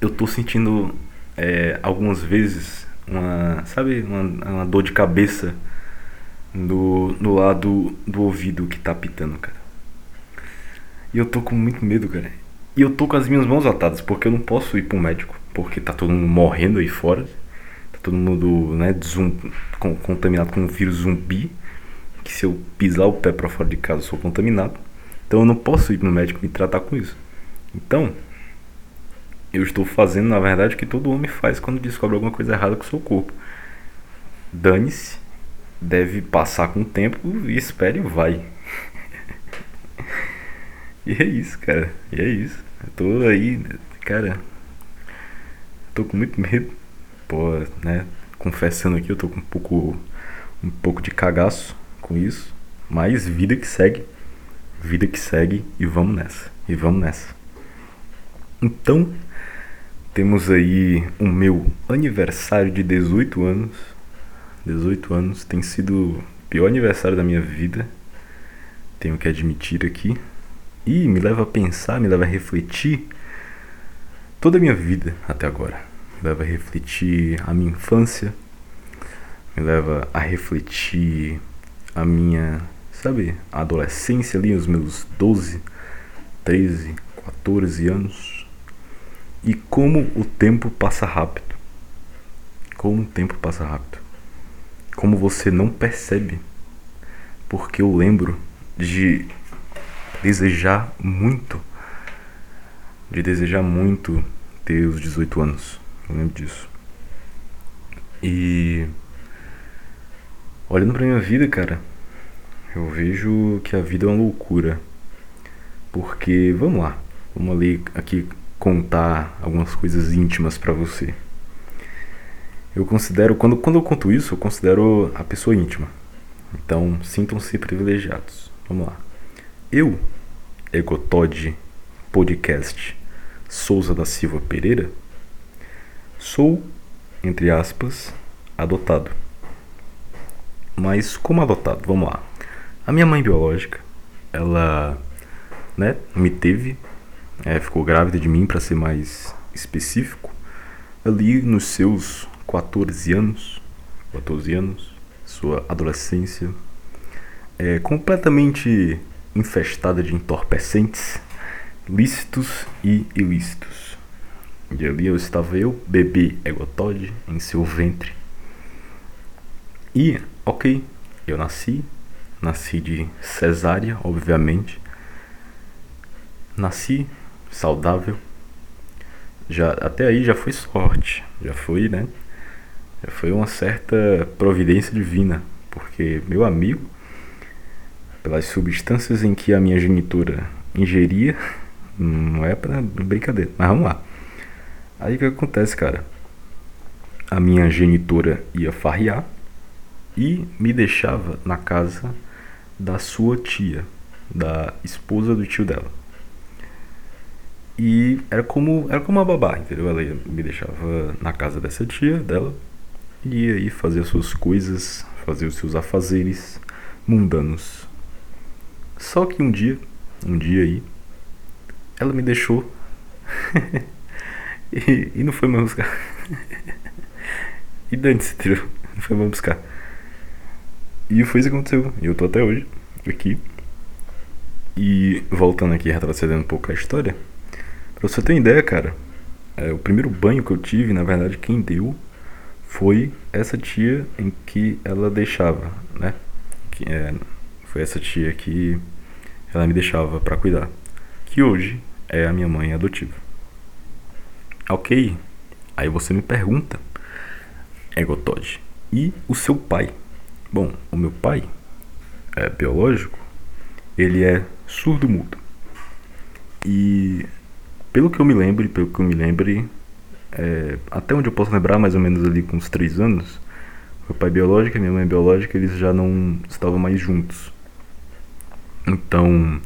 [SPEAKER 1] eu tô sentindo é, algumas vezes uma, sabe, uma, uma dor de cabeça no, no lado do ouvido que tá pitando, cara. E eu tô com muito medo, cara. E eu tô com as minhas mãos atadas, porque eu não posso ir pro médico, porque tá todo mundo morrendo aí fora. Tá todo mundo, né, com, contaminado com um vírus zumbi. Que se eu pisar o pé pra fora de casa eu sou contaminado. Então eu não posso ir no médico me tratar com isso. Então, eu estou fazendo, na verdade, o que todo homem faz quando descobre alguma coisa errada com o seu corpo. Dane-se, deve passar com o tempo e espere e vai. e é isso, cara. E é isso. Eu tô aí, cara. Tô com muito medo. Pô, né? Confessando aqui, eu tô com um pouco, um pouco de cagaço com isso. Mas vida que segue. Vida que segue e vamos nessa. E vamos nessa. Então, temos aí o meu aniversário de 18 anos. 18 anos tem sido o pior aniversário da minha vida. Tenho que admitir aqui. E me leva a pensar, me leva a refletir toda a minha vida até agora. Me leva a refletir a minha infância. Me leva a refletir a minha, sabe, adolescência ali, os meus 12, 13, 14 anos. E como o tempo passa rápido. Como o tempo passa rápido. Como você não percebe. Porque eu lembro de desejar muito. De desejar muito ter os 18 anos. Eu lembro disso. E. Olhando pra minha vida, cara. Eu vejo que a vida é uma loucura. Porque, vamos lá. Vamos ali aqui contar algumas coisas íntimas pra você. Eu considero, quando, quando eu conto isso, eu considero a pessoa íntima. Então, sintam-se privilegiados. Vamos lá. Eu, Egotod Podcast Souza da Silva Pereira, sou, entre aspas, adotado. Mas como adotado? Vamos lá. A minha mãe biológica, ela, né, me teve, é, ficou grávida de mim para ser mais específico, ali nos seus 14 anos, 14 anos, sua adolescência, é completamente infestada de entorpecentes, lícitos e ilícitos. E ali eu estava eu, bebê egotode, em seu ventre. E, ok, eu nasci, nasci de cesárea, obviamente. Nasci saudável. Já até aí já foi sorte, já foi, né? Já foi uma certa providência divina, porque meu amigo, pelas substâncias em que a minha genitura ingeria, não é para brincadeira, mas vamos lá. Aí o que acontece, cara? A minha genitora ia farrear e me deixava na casa da sua tia, da esposa do tio dela. E era como, era como uma babá, entendeu? Ela me deixava na casa dessa tia dela e ia aí fazer as suas coisas, fazer os seus afazeres mundanos. Só que um dia, um dia aí, ela me deixou e, e não foi mais buscar. e dane-se, entendeu? Não foi mais buscar. E foi isso que aconteceu. E eu tô até hoje aqui. E voltando aqui, retrocedendo um pouco a história. Pra você ter uma ideia, cara, é, o primeiro banho que eu tive, na verdade, quem deu foi essa tia em que ela deixava, né? Que, é, foi essa tia que ela me deixava pra cuidar. Que hoje é a minha mãe adotiva. Ok, aí você me pergunta, Egotod, e o seu pai? Bom, o meu pai é biológico, ele é surdo-mudo. E pelo que eu me lembre, pelo que eu me lembre, é, até onde eu posso lembrar, mais ou menos ali com uns 3 anos, meu pai biológico e minha mãe biológica, eles já não estavam mais juntos. Então,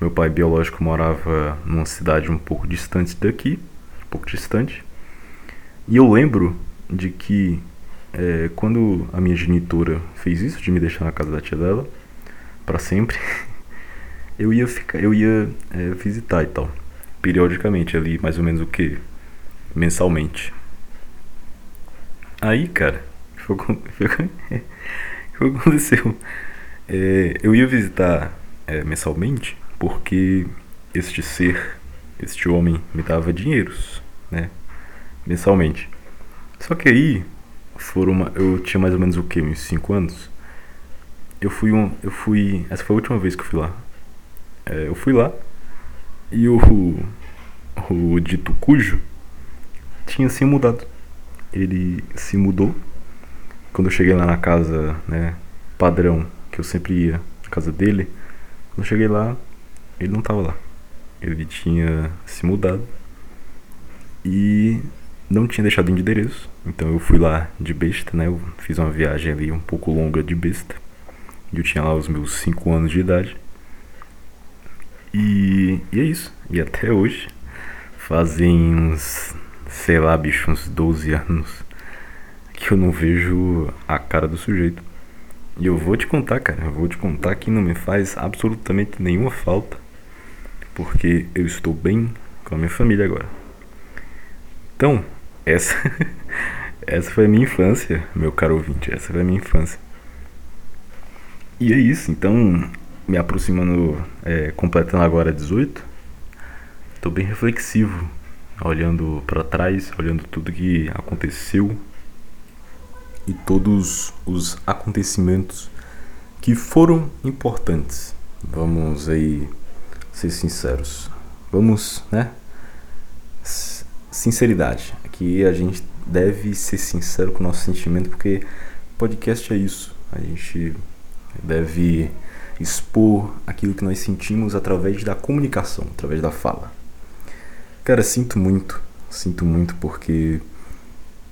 [SPEAKER 1] meu pai biológico morava numa cidade um pouco distante daqui, um pouco distante. E eu lembro de que é, quando a minha genitora fez isso, de me deixar na casa da tia dela, pra sempre, eu ia ficar, eu ia é, visitar e tal, periodicamente ali, mais ou menos o que? Mensalmente. Aí, cara, foi, foi, aconteceu. É, eu ia visitar é, mensalmente porque este ser, este homem, me dava dinheiros, né? Mensalmente. Só que aí, foram uma, eu tinha mais ou menos o que? Uns 5 anos? Eu fui um. Eu fui. Essa foi a última vez que eu fui lá. É, eu fui lá e o. O dito cujo tinha se mudado. Ele se mudou. Quando eu cheguei lá na casa, né, padrão, que eu sempre ia na casa dele, quando eu cheguei lá, ele não tava lá. Ele tinha se mudado e não tinha deixado de endereço. Então eu fui lá de besta, né? Eu fiz uma viagem ali um pouco longa de besta. Eu tinha lá os meus 5 anos de idade. E, e é isso. E até hoje, fazem uns, sei lá, bicho, uns 12 anos que eu não vejo a cara do sujeito. E eu vou te contar, cara, eu vou te contar que não me faz absolutamente nenhuma falta. Porque eu estou bem com a minha família agora. Então, essa essa foi a minha infância, meu caro ouvinte, essa foi a minha infância. E é isso, então, me aproximando, é, completando agora 18, tô bem reflexivo, olhando para trás, olhando tudo que aconteceu e todos os acontecimentos que foram importantes. Vamos aí ser sinceros. Vamos, né? Sinceridade. Aqui a gente deve ser sincero com o nosso sentimento, porque podcast é isso. A gente deve expor aquilo que nós sentimos através da comunicação, através da fala. Cara, sinto muito, sinto muito porque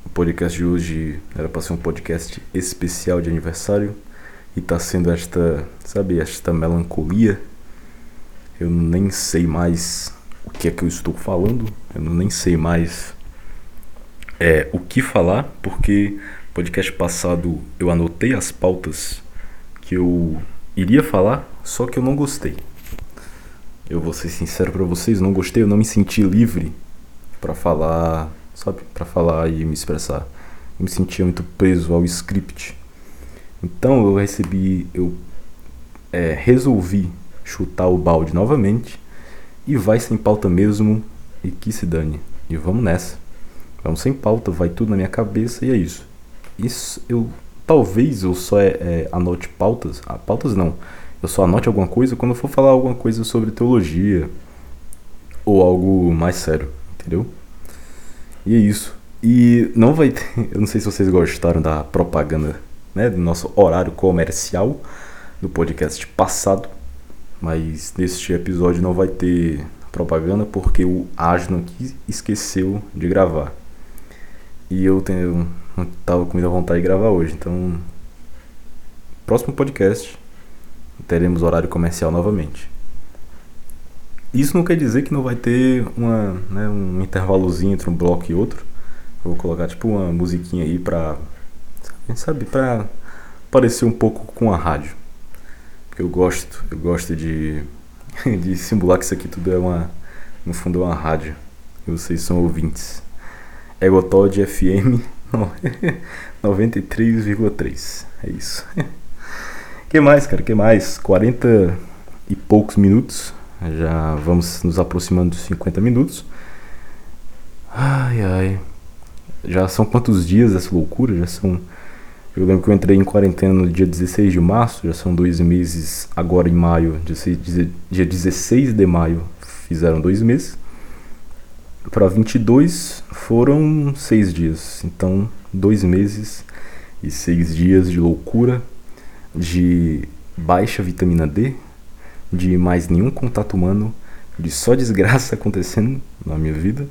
[SPEAKER 1] o podcast de hoje era para ser um podcast especial de aniversário e tá sendo esta, sabe, esta melancolia. Eu nem sei mais o que é que eu estou falando, eu nem sei mais é, o que falar, porque podcast passado eu anotei as pautas que eu iria falar, só que eu não gostei. Eu vou ser sincero para vocês, não gostei, eu não me senti livre para falar, sabe, para falar e me expressar. Eu me sentia muito preso ao script. Então eu recebi, eu é, resolvi chutar o balde novamente e vai sem pauta mesmo e que se dane. E vamos nessa. Vamos sem pauta, vai tudo na minha cabeça e é isso. Isso eu talvez eu só é, é, anote pautas, ah, pautas não. Eu só anote alguma coisa quando eu for falar alguma coisa sobre teologia ou algo mais sério, entendeu? E é isso. E não vai ter, eu não sei se vocês gostaram da propaganda, né, do nosso horário comercial do podcast passado, mas neste episódio não vai ter propaganda porque o Asno esqueceu de gravar. E eu tenho não tava com muita vontade de gravar hoje, então próximo podcast teremos horário comercial novamente. Isso não quer dizer que não vai ter uma, né, um intervalozinho entre um bloco e outro. Eu vou colocar tipo uma musiquinha aí pra, sabe, pra parecer um pouco com a rádio. Porque eu gosto, eu gosto de, de simular que isso aqui tudo é uma, no fundo é uma rádio. E vocês são ouvintes. Egotod FM 93,3. É isso. que mais, cara? Que mais? 40 e poucos minutos. Já vamos nos aproximando dos 50 minutos. Ai, ai. Já são quantos dias essa loucura? Já são. Eu lembro que eu entrei em quarentena no dia 16 de março, já são dois meses. Agora em maio, dia 16 de maio, fizeram dois meses. Para 22 foram seis dias. Então, dois meses e seis dias de loucura, de baixa vitamina D, de mais nenhum contato humano, de só desgraça acontecendo na minha vida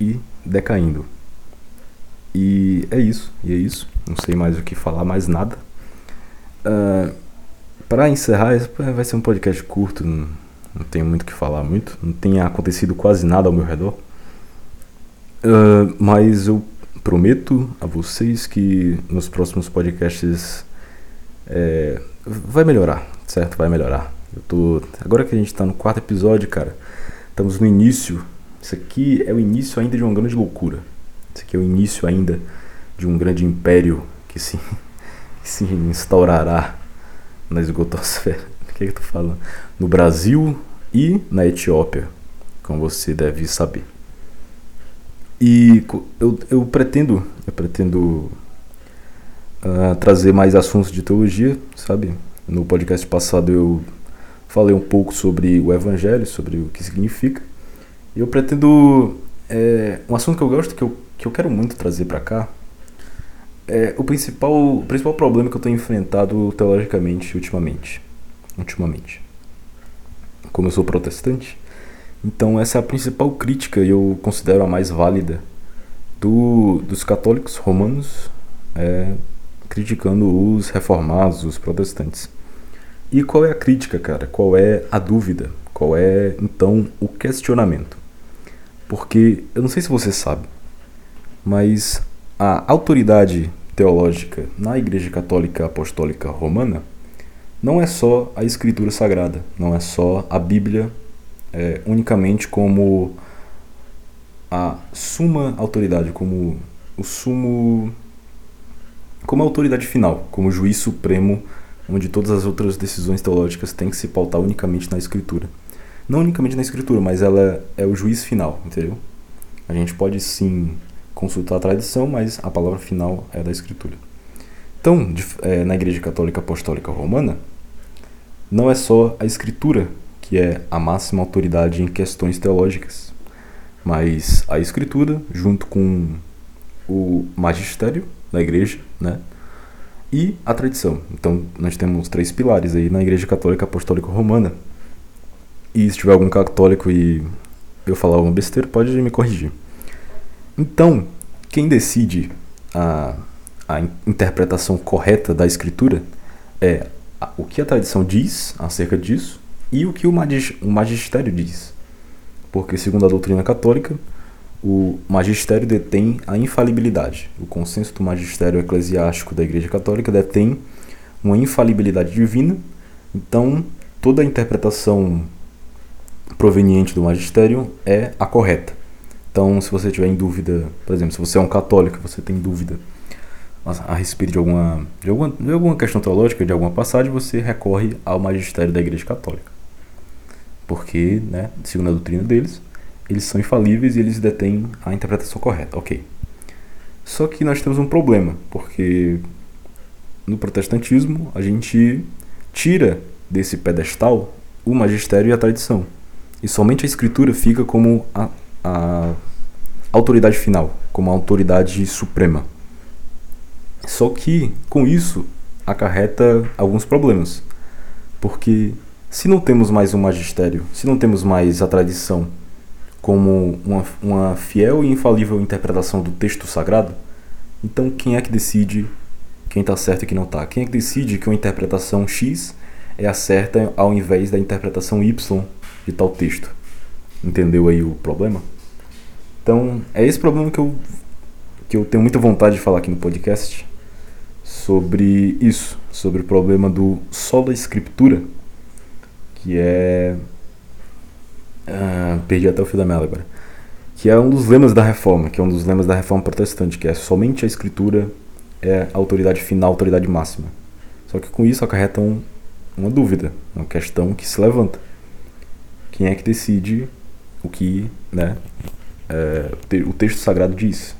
[SPEAKER 1] e decaindo. E é isso, e é isso. Não sei mais o que falar, mais nada. Uh, para encerrar, vai ser um podcast curto, não, não tenho muito o que falar muito, não tem acontecido quase nada ao meu redor. Uh, mas eu prometo a vocês que nos próximos podcasts é, vai melhorar, certo? Vai melhorar. Eu tô agora que a gente tá no quarto episódio, cara, estamos no início. Isso aqui é o início ainda de uma grande loucura. Isso aqui é o início ainda de um grande império que se, que se instaurará na esgotosfera. O que, é que eu tô falando? No Brasil e na Etiópia, como você deve saber. E eu, eu pretendo, eu pretendo uh, trazer mais assuntos de teologia, sabe? No podcast passado eu falei um pouco sobre o Evangelho, sobre o que significa. E eu pretendo é, um assunto que eu gosto, que eu, que eu quero muito trazer para cá. É o principal, o principal problema que eu tenho enfrentado teologicamente ultimamente. Ultimamente. Como eu sou protestante, então essa é a principal crítica e eu considero a mais válida do, dos católicos romanos é, criticando os reformados, os protestantes. E qual é a crítica, cara? Qual é a dúvida? Qual é então o questionamento? Porque eu não sei se você sabe, mas a autoridade teológica na Igreja Católica Apostólica Romana não é só a Escritura Sagrada, não é só a Bíblia é, unicamente como a suma autoridade, como o sumo. como a autoridade final, como juiz supremo, onde todas as outras decisões teológicas têm que se pautar unicamente na Escritura. Não unicamente na Escritura, mas ela é o juiz final, entendeu? A gente pode sim consultar a tradição, mas a palavra final é da Escritura. Então, é, na Igreja Católica Apostólica Romana, não é só a Escritura que é a máxima autoridade em questões teológicas. Mas a escritura, junto com o magistério da igreja, né? E a tradição. Então, nós temos três pilares aí na Igreja Católica Apostólica Romana. E se tiver algum católico e eu falar alguma besteira, pode me corrigir. Então, quem decide a, a interpretação correta da escritura é o que a tradição diz acerca disso e o que o magistério diz. Porque, segundo a doutrina católica, o magistério detém a infalibilidade. O consenso do magistério eclesiástico da Igreja Católica detém uma infalibilidade divina. Então, toda a interpretação proveniente do magistério é a correta. Então, se você tiver em dúvida, por exemplo, se você é um católico, você tem dúvida a respeito de alguma, de alguma, de alguma questão teológica, de alguma passagem, você recorre ao magistério da Igreja Católica porque, né, segundo a doutrina deles, eles são infalíveis e eles detêm a interpretação correta. Ok. Só que nós temos um problema, porque no protestantismo a gente tira desse pedestal o magistério e a tradição. E somente a escritura fica como a, a autoridade final, como a autoridade suprema. Só que com isso acarreta alguns problemas. Porque se não temos mais um magistério, se não temos mais a tradição como uma, uma fiel e infalível interpretação do texto sagrado, então quem é que decide quem está certo e quem não está? Quem é que decide que uma interpretação X é a certa ao invés da interpretação Y de tal texto? Entendeu aí o problema? Então, é esse problema que eu, que eu tenho muita vontade de falar aqui no podcast sobre isso, sobre o problema do sola escritura que é. Ah, perdi até o fio da meada agora. Que é um dos lemas da reforma, que é um dos lemas da reforma protestante, que é somente a escritura é a autoridade final, a autoridade máxima. Só que com isso acarreta um, uma dúvida, uma questão que se levanta. Quem é que decide o que né, é, o texto sagrado diz?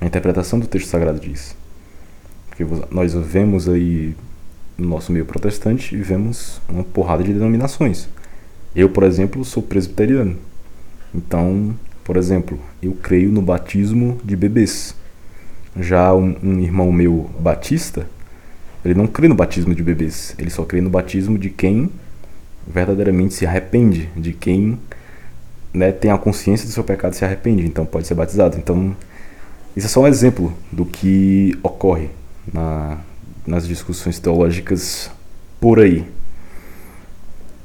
[SPEAKER 1] A interpretação do texto sagrado diz. Porque nós vemos aí no nosso meio protestante vemos uma porrada de denominações. Eu, por exemplo, sou presbiteriano. Então, por exemplo, eu creio no batismo de bebês. Já um, um, irmão meu batista, ele não crê no batismo de bebês, ele só crê no batismo de quem verdadeiramente se arrepende, de quem né, tem a consciência do seu pecado e se arrepende, então pode ser batizado. Então, isso é só um exemplo do que ocorre na, nas discussões teológicas por aí.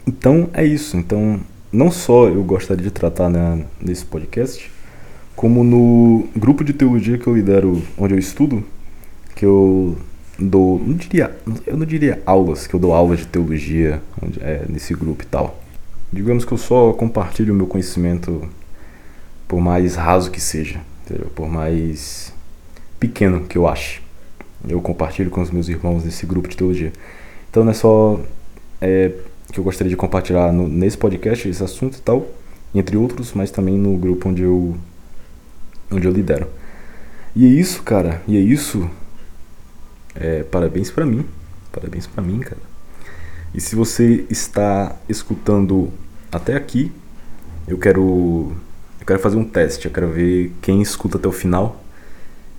[SPEAKER 1] Então é isso. Então não só eu gostaria de tratar né, nesse podcast como no grupo de teologia que eu lidero, onde eu estudo, que eu dou, não diria, eu não diria aulas, que eu dou aulas de teologia onde, é, nesse grupo e tal. Digamos que eu só compartilho o meu conhecimento, por mais raso que seja, entendeu? por mais pequeno que eu ache. Eu compartilho com os meus irmãos nesse grupo de teologia. Então não é só é, que eu gostaria de compartilhar no, nesse podcast esse assunto e tal, entre outros, mas também no grupo onde eu onde eu lidero. E é isso, cara. E é isso. É, parabéns para mim. Parabéns para mim, cara. E se você está escutando até aqui, eu quero eu quero fazer um teste, eu quero ver quem escuta até o final.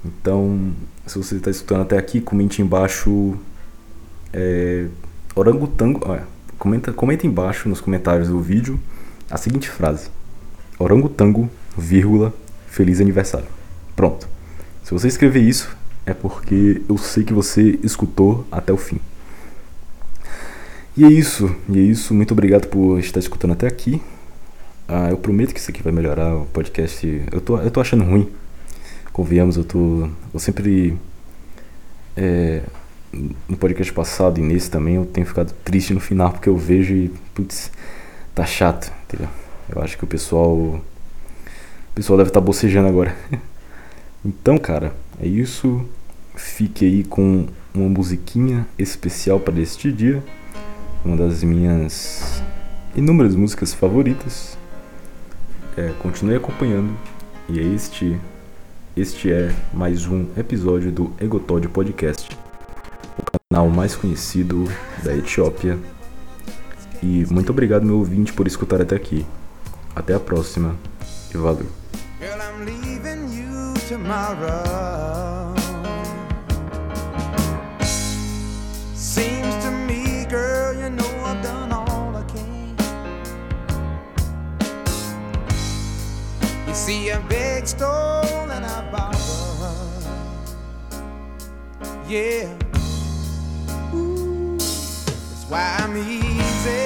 [SPEAKER 1] Então, se você está escutando até aqui, comente embaixo é, orangotango. Comenta, comenta embaixo nos comentários do vídeo a seguinte frase: Orangotango, vírgula, feliz aniversário. Pronto. Se você escrever isso, é porque eu sei que você escutou até o fim. E é isso, e é isso. Muito obrigado por estar escutando até aqui. Ah, eu prometo que isso aqui vai melhorar o podcast. Eu tô, eu tô achando ruim. Convenhamos, eu tô. Eu sempre. É, no podcast passado e nesse também eu tenho ficado triste no final porque eu vejo e. Putz, tá chato, entendeu? Eu acho que o pessoal. O pessoal deve estar tá bocejando agora. então, cara, é isso. Fique aí com uma musiquinha especial para este dia. Uma das minhas inúmeras músicas favoritas. É, continue acompanhando. E é este, este é mais um episódio do Egotod Podcast, o canal mais conhecido da Etiópia. E muito obrigado, meu ouvinte, por escutar até aqui. Até a próxima e valeu.
[SPEAKER 3] Girl, see, a big stole, and I borrowed. Yeah. Ooh, that's why I'm easy.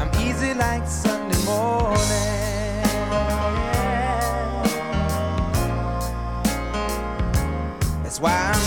[SPEAKER 3] I'm easy like Sunday morning. That's why I'm